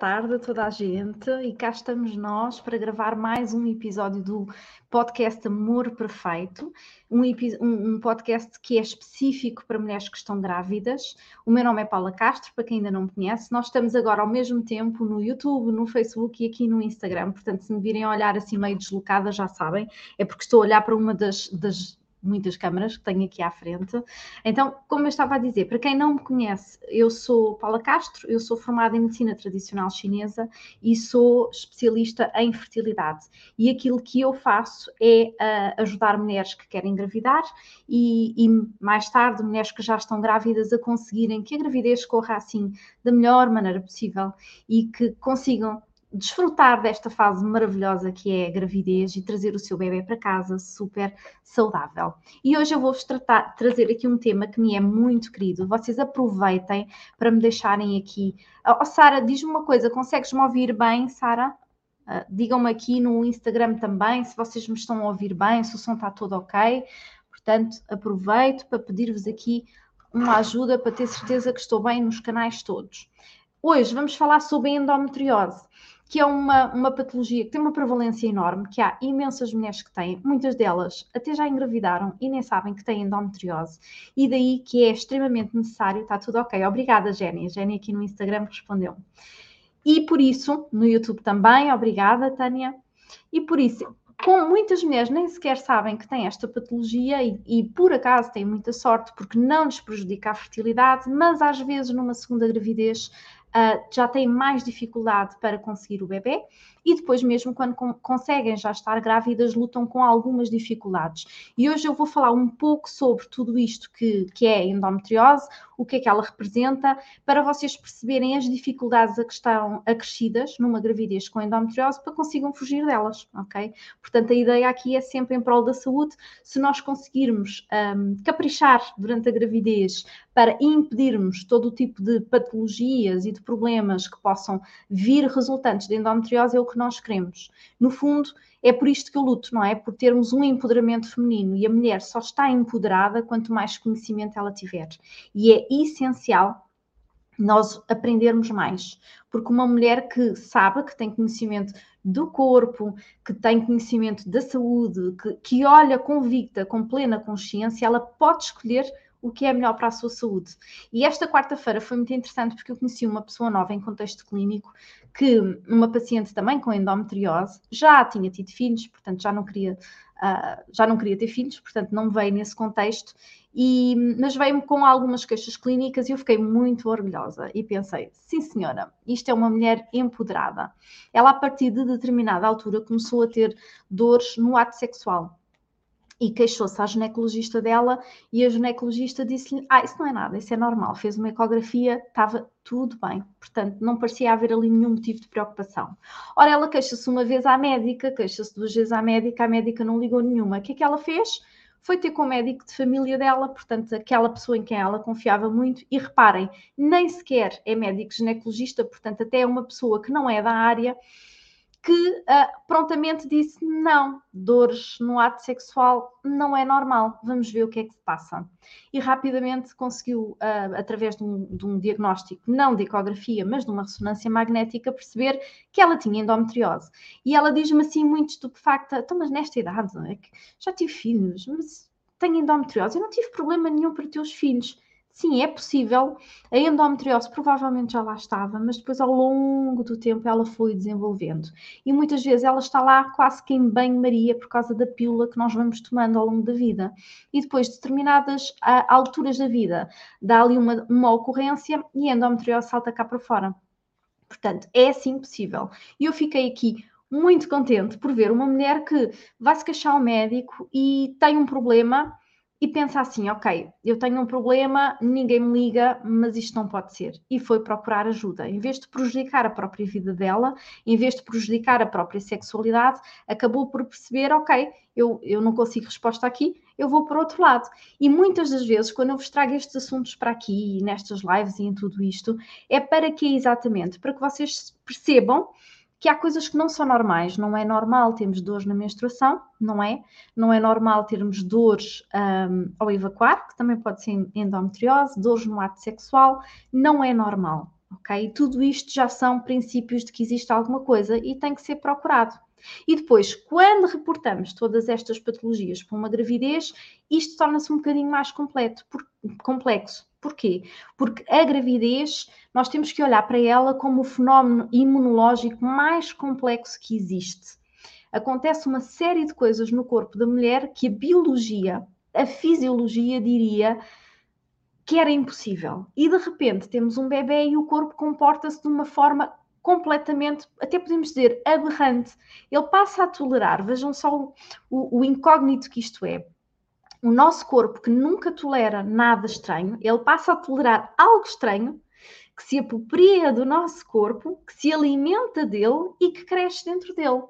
Tarde a toda a gente e cá estamos nós para gravar mais um episódio do podcast Amor Perfeito, um, um, podcast que é específico para mulheres que estão grávidas. O meu nome é Paula Castro, para quem ainda não me conhece. Nós estamos agora ao mesmo tempo no YouTube, no Facebook e aqui no Instagram, portanto, se me virem olhar assim meio deslocada, já sabem, é porque estou a olhar para uma das, das muitas câmaras que tenho aqui à frente. Então, como eu estava a dizer, para quem não me conhece, eu sou Paula Castro, eu sou formada em medicina tradicional chinesa e sou especialista em fertilidade. E aquilo que eu faço é uh, ajudar mulheres que querem engravidar e, e, mais tarde mulheres que já estão grávidas a conseguirem que a gravidez corra assim da melhor maneira possível e que consigam desfrutar desta fase maravilhosa que é a gravidez e trazer o seu bebê para casa super saudável. E hoje eu vou-vos trazer aqui um tema que me é muito querido. Vocês aproveitem para me deixarem aqui. Oh, Sara, diz-me uma coisa, consegues-me ouvir bem, Sara? Uh, Digam-me aqui no Instagram também se vocês me estão a ouvir bem, se o som está todo ok. Portanto, aproveito para pedir-vos aqui uma ajuda para ter certeza que estou bem nos canais todos. Hoje vamos falar sobre endometriose que é uma, uma patologia que tem uma prevalência enorme, que há imensas mulheres que têm, muitas delas até já engravidaram e nem sabem que têm endometriose, e daí que é extremamente necessário, está tudo ok. Obrigada, Jenny. A Jenny aqui no Instagram respondeu. E por isso, no YouTube também, obrigada, Tânia. E por isso, com muitas mulheres nem sequer sabem que têm esta patologia e, e, por acaso têm muita sorte porque não lhes prejudica a fertilidade, mas às vezes numa segunda gravidez uh, já têm mais dificuldade para conseguir o bebê e depois mesmo quando conseguem já estar grávidas lutam com algumas dificuldades. E hoje eu vou falar um pouco sobre tudo isto que, que é endometriose, o que é que ela representa, para vocês perceberem as dificuldades a que estão acrescidas numa gravidez com endometriose para consigam fugir delas, ok? Portanto, a ideia aqui é sempre em prol da saúde, se nós conseguirmos um, caprichar durante a gravidez para impedirmos todo o tipo de patologias e de problemas que possam vir resultantes de endometriose, é o que nós queremos. No fundo, é por isto que eu luto, não é? Por termos um empoderamento feminino e a mulher só está empoderada quanto mais conhecimento ela tiver. E é essencial nós aprendermos mais, porque uma mulher que sabe, que tem conhecimento do corpo, que tem conhecimento da saúde, que, que olha convicta, com plena consciência, ela pode escolher o que é melhor para a sua saúde. E esta quarta-feira foi muito interessante porque eu conheci uma pessoa nova em contexto clínico, que uma paciente também com endometriose, já tinha tido filhos, portanto já não queria, uh, já não queria ter filhos, portanto não veio nesse contexto, e, mas veio-me com algumas queixas clínicas e eu fiquei muito orgulhosa e pensei, sim senhora, isto é uma mulher empoderada. Ela a partir de determinada altura começou a ter dores no ato sexual e queixou-se à ginecologista dela e a ginecologista disse-lhe: Ah, isso não é nada, isso é normal. Fez uma ecografia, estava tudo bem. Portanto, não parecia haver ali nenhum motivo de preocupação. Ora, ela queixa-se uma vez à médica, queixa-se duas vezes à médica, a médica não ligou nenhuma. O que é que ela fez? Foi ter com o médico de família dela, portanto, aquela pessoa em quem ela confiava muito. E reparem, nem sequer é médico ginecologista, portanto, até é uma pessoa que não é da área que uh, prontamente disse: não, dores no ato sexual não é normal, vamos ver o que é que se passa. E rapidamente conseguiu, uh, através de um, de um, diagnóstico, não de ecografia, mas de uma ressonância magnética, perceber que ela tinha endometriose. E ela diz-me assim, muito estupefacta: então, mas nesta idade, é já tive filhos, mas tenho endometriose, eu não tive problema nenhum para ter os filhos. Sim, é possível. A endometriose provavelmente já lá estava, mas depois ao longo do tempo ela foi desenvolvendo. E muitas vezes ela está lá quase que em banho-maria por causa da pílula que nós vamos tomando ao longo da vida. E depois, de determinadas uh, alturas da vida, dá ali uma, uma ocorrência e a endometriose salta cá para fora. Portanto, é assim possível. E eu fiquei aqui muito contente por ver uma mulher que vai se queixar ao médico e tem um problema e pensa assim: ok, eu tenho um problema, ninguém me liga, mas isto não pode ser. E foi procurar ajuda. Em vez de prejudicar a própria vida dela, em vez de prejudicar a própria sexualidade, acabou por perceber: ok, eu, eu não consigo resposta aqui, eu vou para outro lado. E muitas das vezes, quando eu vos trago estes assuntos para aqui, nestas lives e em tudo isto, é para que exatamente? Para que vocês percebam que há coisas que não são normais. Não é normal termos dores na menstruação, não é? Não é normal termos dores um, ao evacuar, que também pode ser endometriose, dores no ato sexual, não é normal. ok? Tudo isto já são princípios de que existe alguma coisa e tem que ser procurado. E depois, quando reportamos todas estas patologias para uma gravidez, isto torna-se um bocadinho mais completo, por, complexo. Porquê? Porque a gravidez, nós temos que olhar para ela como o fenómeno imunológico mais complexo que existe. Acontece uma série de coisas no corpo da mulher que a biologia, a fisiologia diria que era impossível. E de repente temos um bebê e o corpo comporta-se de uma forma completamente, até podemos dizer, aberrante. Ele passa a tolerar, vejam só o, o, incógnito que isto é. O nosso corpo, que nunca tolera nada estranho, ele passa a tolerar algo estranho que se apropria do nosso corpo, que se alimenta dele e que cresce dentro dele.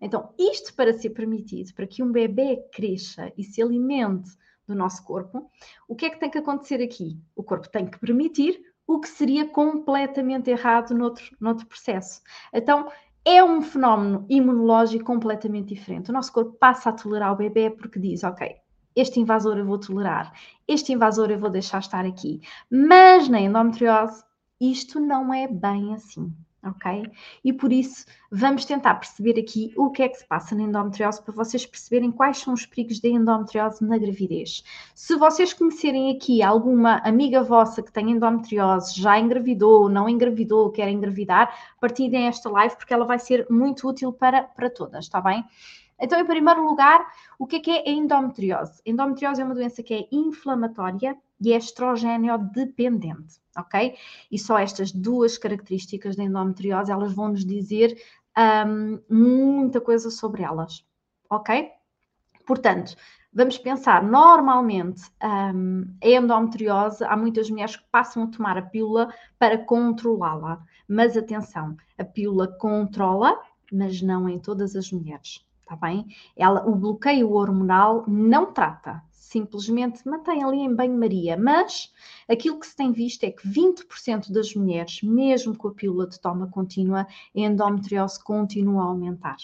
Então, isto para ser permitido, para que um bebê cresça e se alimente do nosso corpo, o que é que tem que acontecer aqui? O corpo tem que permitir o que seria completamente errado noutro, noutro processo. Então, é um fenómeno imunológico completamente diferente. O nosso corpo passa a tolerar o bebê porque diz, ok, este invasor eu vou tolerar, este invasor eu vou deixar estar aqui. Mas na endometriose, isto não é bem assim ok? E por isso vamos tentar perceber aqui o que é que se passa na endometriose para vocês perceberem quais são os perigos da endometriose na gravidez. Se vocês conhecerem aqui alguma amiga vossa que tem endometriose, já engravidou, não engravidou, quer engravidar, partilhem esta live porque ela vai ser muito útil para, para todas, está bem? Então, em primeiro lugar, o que é que é a endometriose? A endometriose é uma doença que é inflamatória e é estrogênio dependente, ok? E só estas duas características da endometriose, elas vão nos dizer um, muita coisa sobre elas, ok? Portanto, vamos pensar, normalmente um, a endometriose, há muitas mulheres que passam a tomar a pílula para controlá-la, mas atenção, a pílula controla, mas não em todas as mulheres tá bem? Ela, o bloqueio hormonal não trata, simplesmente mantém ali em banho-maria. Mas aquilo que se tem visto é que 20% das mulheres, mesmo com a pílula de toma contínua, a endometriose continua a aumentar.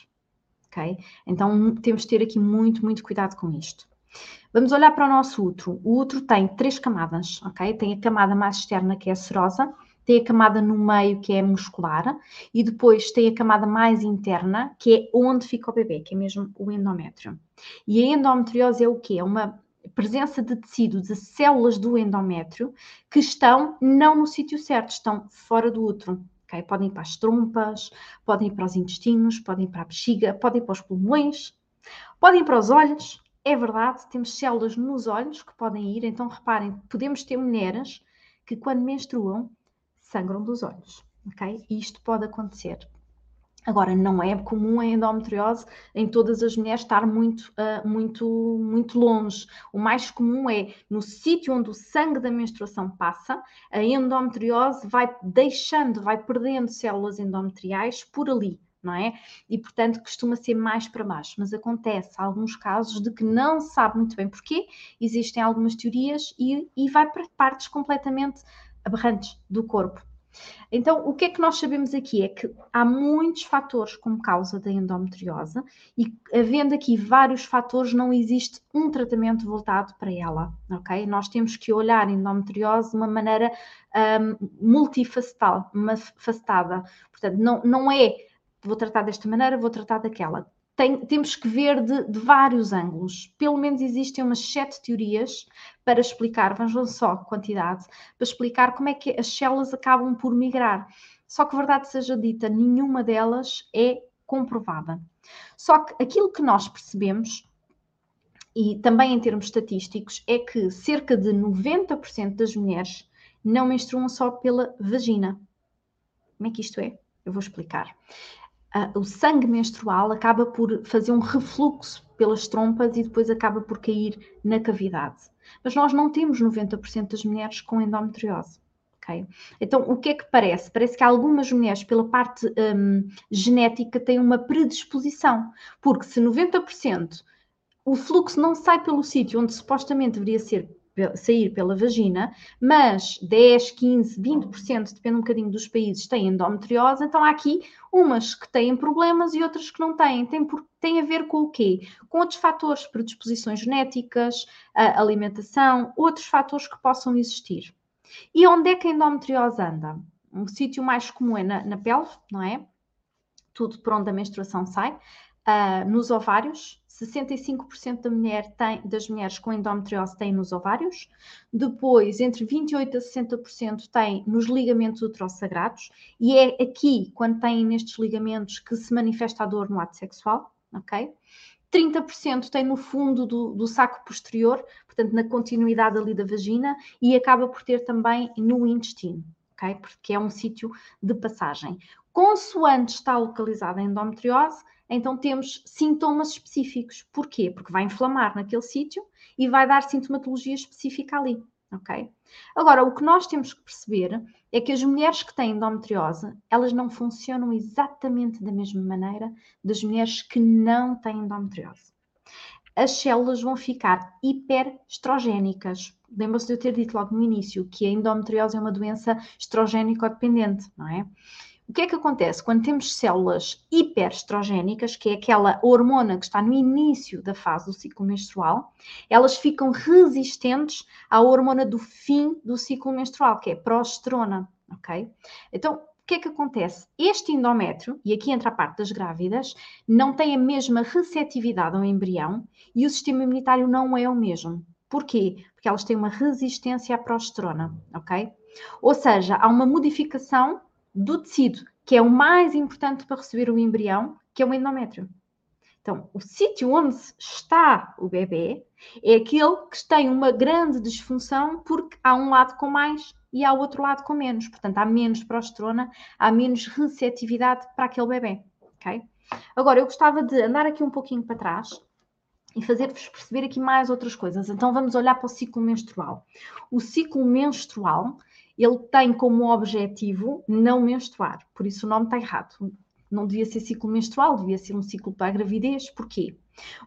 Ok? Então temos de ter aqui muito, muito cuidado com isto. Vamos olhar para o nosso útero. O útero tem três camadas, ok? Tem a camada mais externa que é a serosa, tem a camada no meio que é muscular e depois tem a camada mais interna que é onde fica o bebê, que é mesmo o endométrio. E a endometriose é o quê? É uma presença de tecido, de células do endométrio que estão não no sítio certo, estão fora do útero. Okay? Podem ir para as trompas, podem ir para os intestinos, podem ir para a bexiga, podem ir para os pulmões, podem ir para os olhos. É verdade, temos células nos olhos que podem ir, então reparem, podemos ter mulheres que quando menstruam sangram dos olhos, ok? E isto pode acontecer. Agora, não é comum a endometriose em todas as mulheres estar muito, uh, muito, muito longe. O mais comum é no sítio onde o sangue da menstruação passa, a endometriose vai deixando, vai perdendo células endometriais por ali, não é? E portanto costuma ser mais para baixo, mas acontece alguns casos de que não sabe muito bem porquê, existem algumas teorias e, e vai para partes completamente aberrantes do corpo. Então, o que é que nós sabemos aqui é que há muitos fatores como causa da endometriose e, havendo aqui vários fatores, não existe um tratamento voltado para ela, ok? Nós temos que olhar a endometriose de uma maneira um, multifacetada, facetada. Portanto, não, não é vou tratar desta maneira, vou tratar daquela tem, temos que ver de, de, vários ângulos. Pelo menos existem umas sete teorias para explicar, vamos só quantidade, para explicar como é que as células acabam por migrar. Só que, verdade seja dita, nenhuma delas é comprovada. Só que aquilo que nós percebemos, e também em termos estatísticos, é que cerca de 90% das mulheres não menstruam só pela vagina. Como é que isto é? Eu vou explicar uh, o sangue menstrual acaba por fazer um refluxo pelas trompas e depois acaba por cair na cavidade. Mas nós não temos 90% das mulheres com endometriose. Okay? Então, o que é que parece? Parece que algumas mulheres, pela parte um, genética, têm uma predisposição, porque se 90% o fluxo não sai pelo sítio onde supostamente deveria ser sair pela vagina, mas 10, 15, 20%, depende um bocadinho dos países, têm endometriose, então há aqui umas que têm problemas e outras que não têm. Tem, por, tem a ver com o quê? Com outros fatores, predisposições genéticas, alimentação, outros fatores que possam existir. E onde é que a endometriose anda? Um sítio mais comum é na, na pelve, não é? Tudo por onde a menstruação sai. Uh, nos ovários, 65% da mulher tem, das mulheres com endometriose têm nos ovários. Depois, entre 28% a 60% têm nos ligamentos uterossagrados. E é aqui, quando têm nestes ligamentos, que se manifesta a dor no ato sexual, ok? 30% tem no fundo do, do, saco posterior, portanto, na continuidade ali da vagina, e acaba por ter também no intestino, ok? Porque é um sítio de passagem. Consoante está localizada a endometriose, então temos sintomas específicos. Porquê? Porque vai inflamar naquele sítio e vai dar sintomatologia específica ali, ok? Agora, o que nós temos que perceber é que as mulheres que têm endometriose, elas não funcionam exatamente da mesma maneira das mulheres que não têm endometriose. As células vão ficar hiperestrogénicas. Lembra-se de eu ter dito logo no início que a endometriose é uma doença estrogénico-dependente, não é? O que é que acontece quando temos células hiperestrogénicas, que é aquela hormona que está no início da fase do ciclo menstrual, elas ficam resistentes à hormona do fim do ciclo menstrual, que é progesterona, ok? Então, o que é que acontece? Este endométrio, e aqui entra a parte das grávidas, não tem a mesma receptividade ao embrião e o sistema imunitário não é o mesmo. Porquê? Porque elas têm uma resistência à progesterona, ok? Ou seja, há uma modificação do tecido, que é o mais importante para receber o embrião, que é o endométrio. Então, o sítio onde está o bebê é aquele que tem uma grande disfunção porque há um lado com mais e há outro lado com menos. Portanto, há menos progesterona, há menos receptividade para aquele bebê. Ok? Agora, eu gostava de andar aqui um pouquinho para trás e fazer-vos perceber aqui mais outras coisas. Então, vamos olhar para o ciclo menstrual. O ciclo menstrual ele tem como objetivo não menstruar, por isso o nome está errado. Não devia ser ciclo menstrual, devia ser um ciclo para a gravidez. Porquê?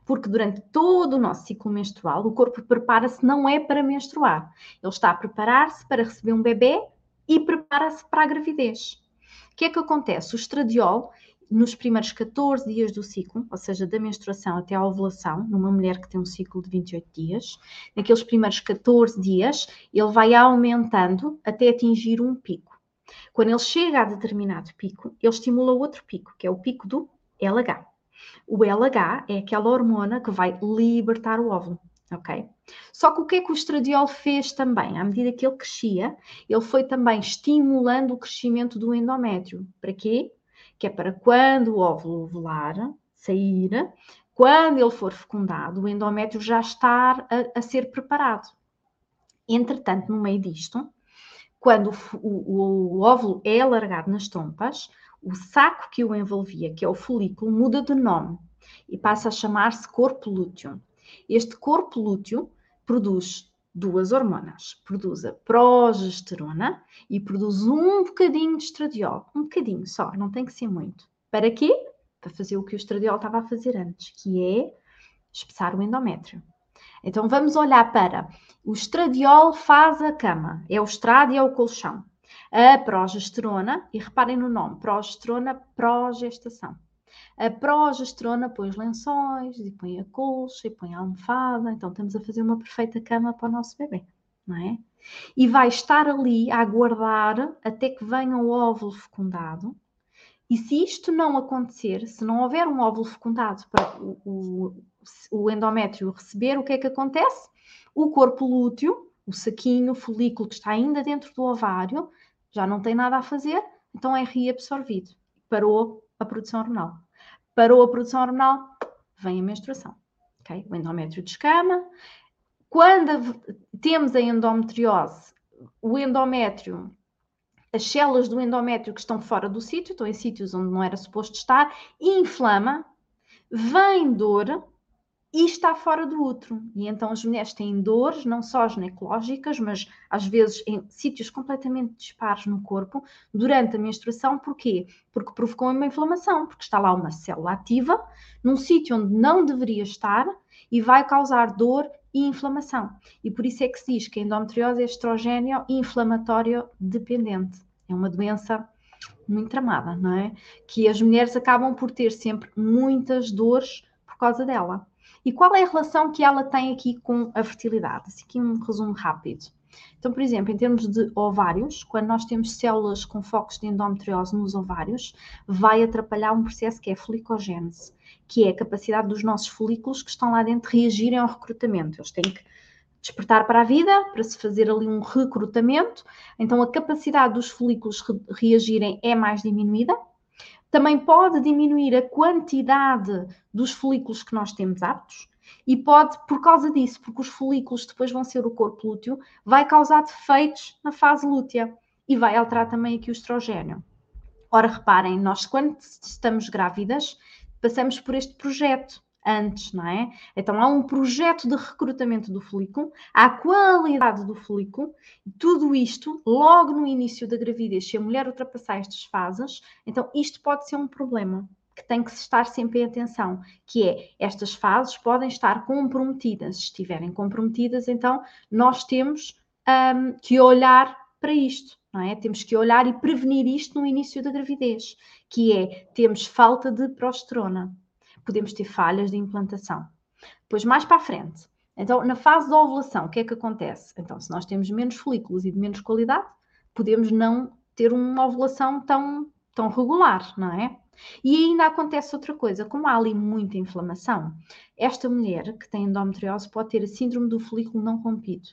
Porque durante todo o nosso ciclo menstrual, o corpo prepara-se não é para menstruar. Ele está a preparar-se para receber um bebê e prepara-se para a gravidez. O que é que acontece? O estradiol nos primeiros 14 dias do ciclo, ou seja, da menstruação até à ovulação, numa mulher que tem um ciclo de 28 dias, naqueles primeiros 14 dias, ele vai aumentando até atingir um pico. Quando ele chega a determinado pico, ele estimula outro pico, que é o pico do LH. O LH é aquela hormona que vai libertar o óvulo, ok? Só que o que é que o estradiol fez também? À medida que ele crescia, ele foi também estimulando o crescimento do endométrio. Para quê? Que é para quando o óvulo ovular, sair, quando ele for fecundado, o endométrio já estar a, a ser preparado. Entretanto, no meio disto, quando o, o, o, óvulo é alargado nas trompas, o saco que o envolvia, que é o folículo, muda de nome e passa a chamar-se corpo lúteo. Este corpo lúteo produz duas hormonas. Produz a progesterona e produz um bocadinho de estradiol. Um bocadinho só, não tem que ser muito. Para quê? Para fazer o que o estradiol estava a fazer antes, que é espessar o endométrio. Então vamos olhar para o estradiol faz a cama, é o estrado e é o colchão. A progesterona, e reparem no nome, progesterona, progestação. A progesterona põe os lençóis, e põe a colcha, e põe a almofada. Então estamos a fazer uma perfeita cama para o nosso bebê, não é? E vai estar ali a aguardar até que venha o óvulo fecundado. E se isto não acontecer, se não houver um óvulo fecundado para o, o, o endométrio receber, o que é que acontece? O corpo lúteo, o saquinho, o folículo que está ainda dentro do ovário, já não tem nada a fazer, então é reabsorvido. Parou a produção hormonal parou a produção hormonal, vem a menstruação. Okay? O endométrio descama. Quando temos a endometriose, o endométrio, as células do endométrio que estão fora do sítio, estão em sítios onde não era suposto estar, inflama, vem dor, e está fora do útero. E então as mulheres têm dores, não só ginecológicas, mas às vezes em sítios completamente dispares no corpo durante a menstruação. Porquê? Porque provocou uma inflamação, porque está lá uma célula ativa num sítio onde não deveria estar e vai causar dor e inflamação. E por isso é que se diz que a endometriose é estrogênio inflamatório dependente. É uma doença muito tramada, não é? Que as mulheres acabam por ter sempre muitas dores por causa dela. E qual é a relação que ela tem aqui com a fertilidade? Assim, aqui um resumo rápido. Então, por exemplo, em termos de ovários, quando nós temos células com focos de endometriose nos ovários, vai atrapalhar um processo que é a folicogênese, que é a capacidade dos nossos folículos que estão lá dentro reagirem ao recrutamento. Eles têm que despertar para a vida, para se fazer ali um recrutamento. Então, a capacidade dos folículos re reagirem é mais diminuída. Também pode diminuir a quantidade dos folículos que nós temos aptos e pode, por causa disso, porque os folículos depois vão ser o corpo lúteo, vai causar defeitos na fase lútea e vai alterar também aqui o estrogênio. Ora, reparem, nós quando estamos grávidas, passamos por este projeto antes, não é? Então há um projeto de recrutamento do folículo, há a qualidade do folículo, tudo isto logo no início da gravidez, se a mulher ultrapassar estas fases, então isto pode ser um problema que tem que se estar sempre em atenção, que é estas fases podem estar comprometidas. Se estiverem comprometidas, então nós temos um, que olhar para isto, não é? Temos que olhar e prevenir isto no início da gravidez, que é temos falta de progesterona podemos ter falhas de implantação. Depois, mais para a frente, então, na fase da ovulação, o que é que acontece? Então, se nós temos menos folículos e de menos qualidade, podemos não ter uma ovulação tão, tão regular, não é? E ainda acontece outra coisa, como há ali muita inflamação, esta mulher que tem endometriose pode ter a síndrome do folículo não rompido.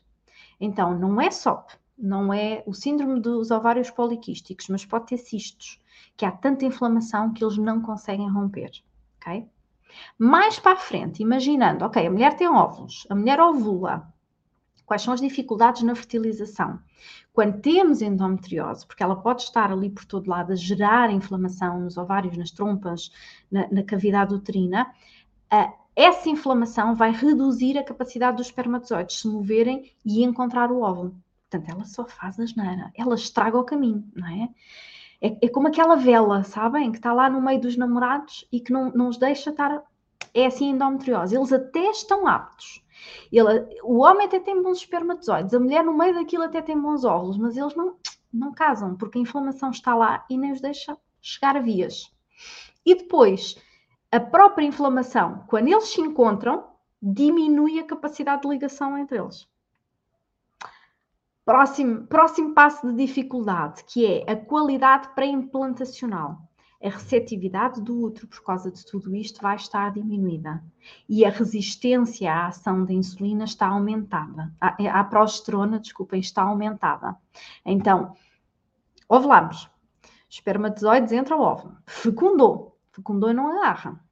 Então, não é SOP, não é o síndrome dos ovários poliquísticos, mas pode ter cistos, que há tanta inflamação que eles não conseguem romper, ok? Mais para a frente, imaginando, ok, a mulher tem óvulos, a mulher ovula. Quais são as dificuldades na fertilização? Quando temos endometriose, porque ela pode estar ali por todo lado a gerar inflamação nos ovários, nas trompas, na, na cavidade uterina, uh, essa inflamação vai reduzir a capacidade dos espermatozoides se moverem e encontrar o óvulo. Portanto, ela só faz asneira, ela estraga o caminho, não é? É, é como aquela vela, sabem? Que está lá no meio dos namorados e que não, não os deixa estar. É assim endometriose. Eles até estão aptos. Ele, o homem até tem bons espermatozoides, a mulher no meio daquilo até tem bons óvulos, mas eles não, não casam porque a inflamação está lá e nem os deixa chegar a vias. E depois, a própria inflamação, quando eles se encontram, diminui a capacidade de ligação entre eles. Próximo, próximo passo de dificuldade, que é a qualidade pré-implantacional. A receptividade do útero, por causa de tudo isto, vai estar diminuída. E a resistência à ação da insulina está aumentada. A, a progesterona, desculpem, está aumentada. Então, ovulamos. Espermatozoides entra o óvulo. Fecundou. Fecundou e não agarra.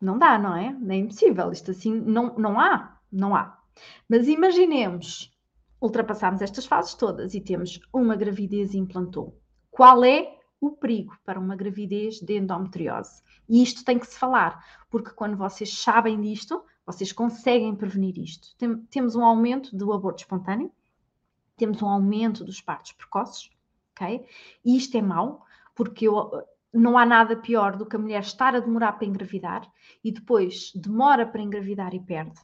Não dá, não é? É impossível. Isto assim, não, não há. Não há. Mas imaginemos ultrapassamos estas fases todas e temos uma gravidez implantou. Qual é o perigo para uma gravidez de endometriose? E isto tem que se falar, porque quando vocês sabem disto, vocês conseguem prevenir isto. Tem, temos um aumento do aborto espontâneo, temos um aumento dos partos precoces, ok? E isto é mau, porque eu, não há nada pior do que a mulher estar a demorar para engravidar e depois demora para engravidar e perde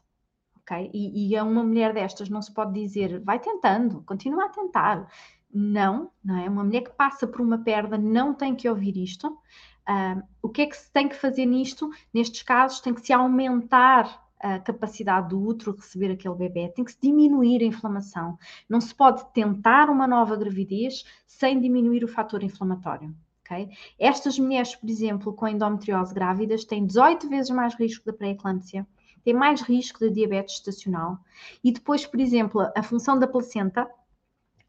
ok? E, e a uma mulher destas não se pode dizer, vai tentando, continua a tentar. Não, não é? Uma mulher que passa por uma perda não tem que ouvir isto. Uh, o que é que se tem que fazer nisto? Nestes casos, tem que se aumentar a capacidade do útero receber aquele bebê, tem que se diminuir a inflamação. Não se pode tentar uma nova gravidez sem diminuir o fator inflamatório. Okay? Estas mulheres, por exemplo, com endometriose grávidas, têm 18 vezes mais risco de pré-eclâmpsia, tem mais risco de diabetes estacional. E depois, por exemplo, a função da placenta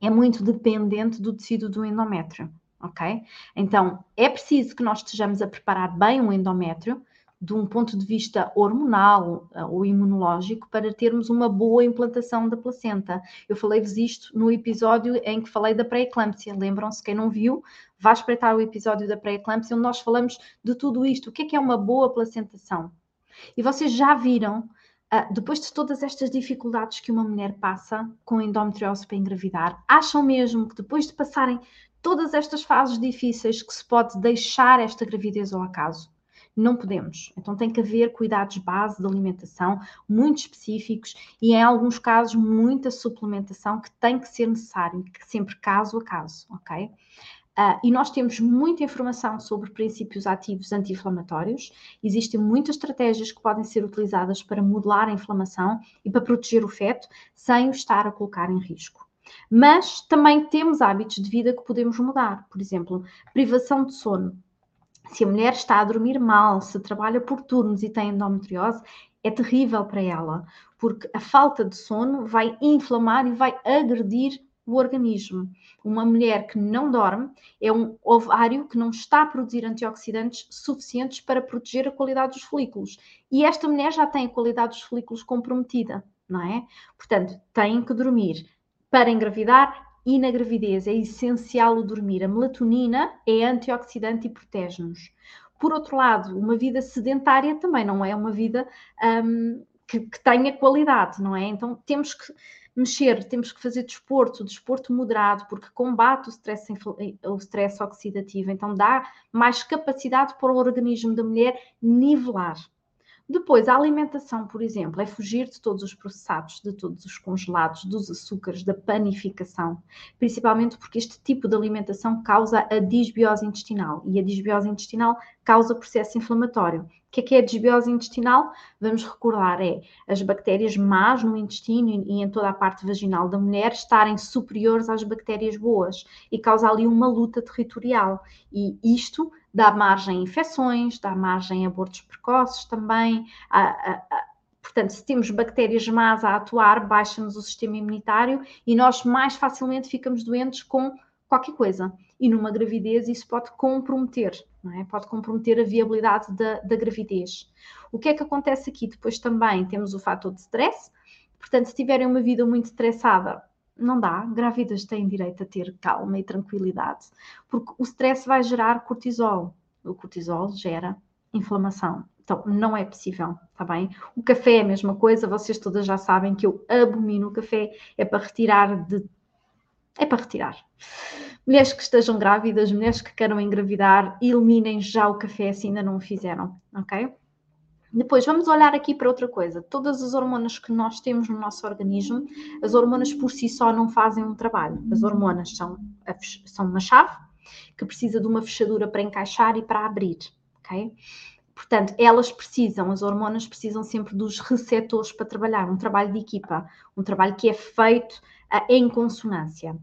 é muito dependente do tecido do endométrio, ok? Então, é preciso que nós estejamos a preparar bem o endométrio de um ponto de vista hormonal eh, ou imunológico para termos uma boa implantação da placenta. Eu falei-vos isto no episódio em que falei da pré-eclâmpsia. Lembram-se, quem não viu, vá espreitar o episódio da pré-eclâmpsia, onde nós falamos de tudo isto. O que é que é uma boa placentação? E vocês já viram, uh, depois de todas estas dificuldades que uma mulher passa com endometriose para engravidar, acham mesmo que depois de passarem todas estas fases difíceis que se pode deixar esta gravidez ao acaso? Não podemos. Então tem que haver cuidados base de alimentação muito específicos e em alguns casos muita suplementação que tem que ser necessário, sempre caso a caso, ok? Uh, e nós temos muita informação sobre princípios ativos anti-inflamatórios. Existem muitas estratégias que podem ser utilizadas para modelar a inflamação e para proteger o feto sem o estar a colocar em risco. Mas também temos hábitos de vida que podemos mudar. Por exemplo, privação de sono. Se a mulher está a dormir mal, se trabalha por turnos e tem endometriose, é terrível para ela, porque a falta de sono vai inflamar e vai agredir o organismo. Uma mulher que não dorme é um ovário que não está a produzir antioxidantes suficientes para proteger a qualidade dos folículos. E esta mulher já tem a qualidade dos folículos comprometida, não é? Portanto, tem que dormir. Para engravidar e na gravidez é essencial o dormir. A melatonina é antioxidante e protege-nos. Por outro lado, uma vida sedentária também não é uma vida um, que, que tenha qualidade, não é? Então temos que mexer, temos que fazer desporto, desporto moderado, porque combate o stress, o stress oxidativo, então dá mais capacidade para o organismo da mulher nivelar. Depois, a alimentação, por exemplo, é fugir de todos os processados, de todos os congelados, dos açúcares, da panificação, principalmente porque este tipo de alimentação causa a disbiose intestinal e a disbiose intestinal causa processo inflamatório. O que é, que é a desbiose intestinal? Vamos recordar, é as bactérias más no intestino e em toda a parte vaginal da mulher estarem superiores às bactérias boas e causa ali uma luta territorial. E isto dá margem a infecções, dá margem a abortos precoces também. A, a, a, portanto, se temos bactérias más a atuar, baixa-nos o sistema imunitário e nós mais facilmente ficamos doentes com qualquer coisa. E numa gravidez isso pode comprometer é? Pode comprometer a viabilidade da, da gravidez. O que é que acontece aqui? Depois também temos o fator de stress. Portanto, se tiverem uma vida muito estressada, não dá. Grávidas têm direito a ter calma e tranquilidade, porque o stress vai gerar cortisol. O cortisol gera inflamação. Então, não é possível, está bem? O café é a mesma coisa, vocês todas já sabem que eu abomino o café, é para retirar de. É para retirar. Mulheres que estejam grávidas, mulheres que queiram engravidar, eliminem já o café se ainda não o fizeram, ok? Depois vamos olhar aqui para outra coisa. Todas as hormonas que nós temos no nosso organismo, as hormonas por si só não fazem um trabalho. As hormonas são, são uma chave que precisa de uma fechadura para encaixar e para abrir, ok? Portanto, elas precisam, as hormonas precisam sempre dos receptores para trabalhar, um trabalho de equipa, um trabalho que é feito em consonância.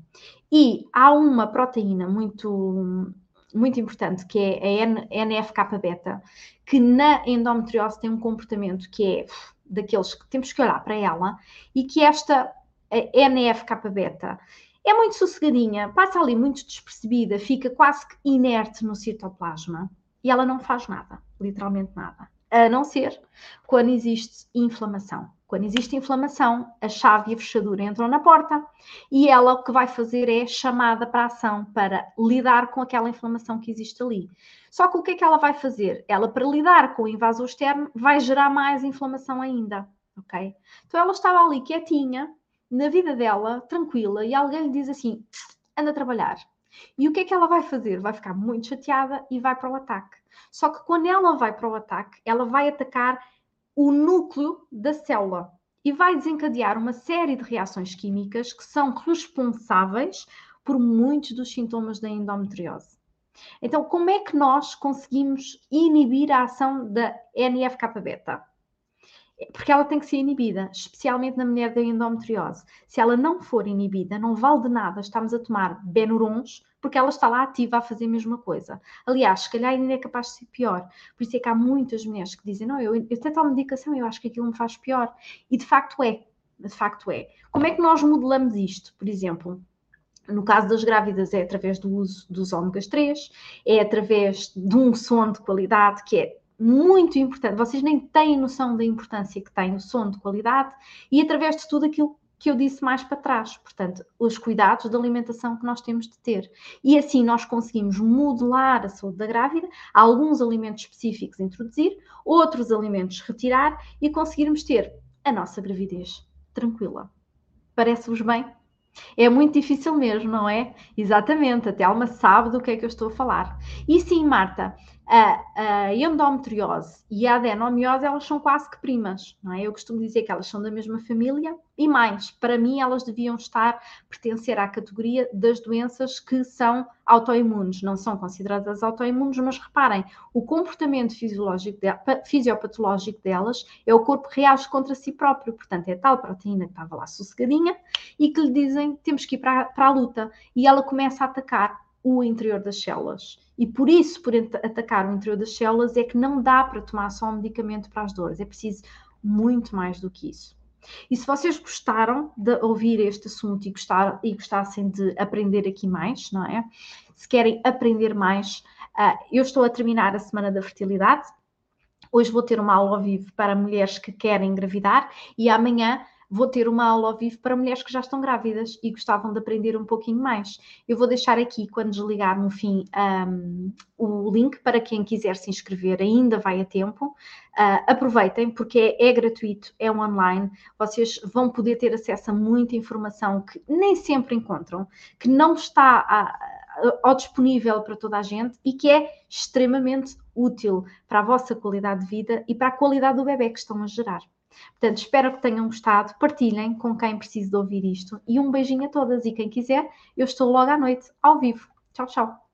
E há uma proteína muito, muito importante, que é a NF-kappa-beta, que na endometriose tem um comportamento que é daqueles que temos que olhar para ela, e que esta NF-kappa-beta é muito sossegadinha, passa ali muito despercebida, fica quase que inerte no citoplasma e ela não faz nada, literalmente nada, a não ser quando existe inflamação. Quando existe inflamação, a chave e a fechadura entram na porta e ela o que vai fazer é chamada para a ação para lidar com aquela inflamação que existe ali. Só que o que é que ela vai fazer? Ela, para lidar com o invasor externo, vai gerar mais inflamação ainda, ok? Então ela estava ali quietinha, na vida dela, tranquila, e alguém lhe diz assim: anda a trabalhar. E o que é que ela vai fazer? Vai ficar muito chateada e vai para o ataque. Só que quando ela vai para o ataque, ela vai atacar o núcleo da célula e vai desencadear uma série de reações químicas que são responsáveis por muitos dos sintomas da endometriose. Então, como é que nós conseguimos inibir a ação da NF-kappa-beta? Porque ela tem que ser inibida, especialmente na mulher da endometriose. Se ela não for inibida, não vale de nada estarmos a tomar Benurons, porque ela está lá ativa a fazer a mesma coisa. Aliás, se calhar ainda é capaz de ser pior. Por isso é que há muitas mulheres que dizem: Não, eu, eu até tomo medicação, eu acho que aquilo me faz pior. E de facto é. De facto é. Como é que nós modelamos isto? Por exemplo, no caso das grávidas, é através do uso dos ômegas 3, é através de um sono de qualidade, que é muito importante. Vocês nem têm noção da importância que tem o sono de qualidade e através de tudo aquilo que eu disse mais para trás, portanto, os cuidados da alimentação que nós temos de ter. E assim nós conseguimos modelar a saúde da grávida, alguns alimentos específicos introduzir, outros alimentos retirar e conseguirmos ter a nossa gravidez tranquila. Parece-vos bem? É muito difícil mesmo, não é? Exatamente, a Telma sabe do que é que eu estou a falar. E sim, Marta, a, a endometriose e a adenomiose, elas são quase que primas, não é? Eu costumo dizer que elas são da mesma família e mais, para mim elas deviam estar, pertencer à categoria das doenças que são autoimunes, não são consideradas autoimunes, mas reparem, o comportamento fisiológico, de, fisiopatológico delas é o corpo reage contra si próprio, portanto é tal proteína que estava lá sossegadinha e que lhe dizem temos que ir para, para a luta. E ela começa a atacar o interior das células. E por isso, por atacar o interior das células, é que não dá para tomar só um medicamento para as dores, é preciso muito mais do que isso. E se vocês gostaram de ouvir este assunto e, gostar, e gostassem de aprender aqui mais, não é? Se querem aprender mais, uh, eu estou a terminar a Semana da Fertilidade. Hoje vou ter uma aula ao vivo para mulheres que querem engravidar e amanhã vou ter uma aula ao vivo para mulheres que já estão grávidas e gostavam de aprender um pouquinho mais. Eu vou deixar aqui, quando desligar no fim, um, o link para quem quiser se inscrever, ainda vai a tempo. Uh, aproveitem, porque é, é gratuito, é online, vocês vão poder ter acesso a muita informação que nem sempre encontram, que não está a, ao disponível para toda a gente e que é extremamente útil para a vossa qualidade de vida e para a qualidade do bebê que estão a gerar. Portanto, espero que tenham gostado. Partilhem com quem precisa de ouvir isto. E um beijinho a todas. E quem quiser, eu estou logo à noite, ao vivo. Tchau, tchau.